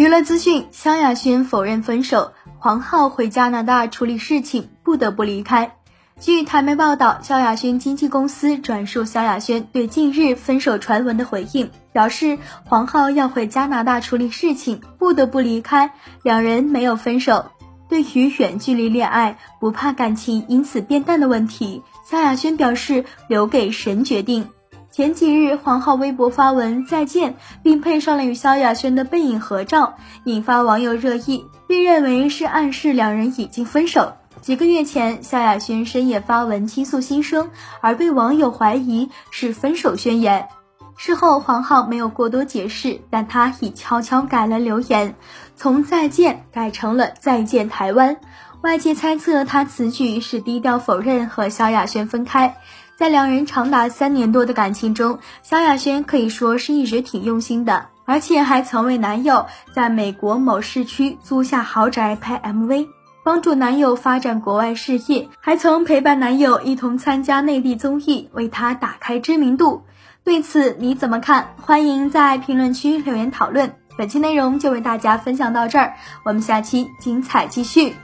娱乐资讯：萧亚轩否认分手，黄浩回加拿大处理事情，不得不离开。据台媒报道，萧亚轩经纪公司转述萧亚轩对近日分手传闻的回应，表示黄浩要回加拿大处理事情，不得不离开，两人没有分手。对于远距离恋爱不怕感情因此变淡的问题，萧亚轩表示留给神决定。前几日，黄浩微博发文再见，并配上了与萧亚轩的背影合照，引发网友热议，并认为是暗示两人已经分手。几个月前，萧亚轩深夜发文倾诉心声，而被网友怀疑是分手宣言。事后，黄浩没有过多解释，但他已悄悄改了留言，从再见改成了再见台湾。外界猜测他此举是低调否认和萧亚轩分开。在两人长达三年多的感情中，萧亚轩可以说是一直挺用心的，而且还曾为男友在美国某市区租下豪宅拍 MV，帮助男友发展国外事业，还曾陪伴男友一同参加内地综艺，为他打开知名度。对此你怎么看？欢迎在评论区留言讨论。本期内容就为大家分享到这儿，我们下期精彩继续。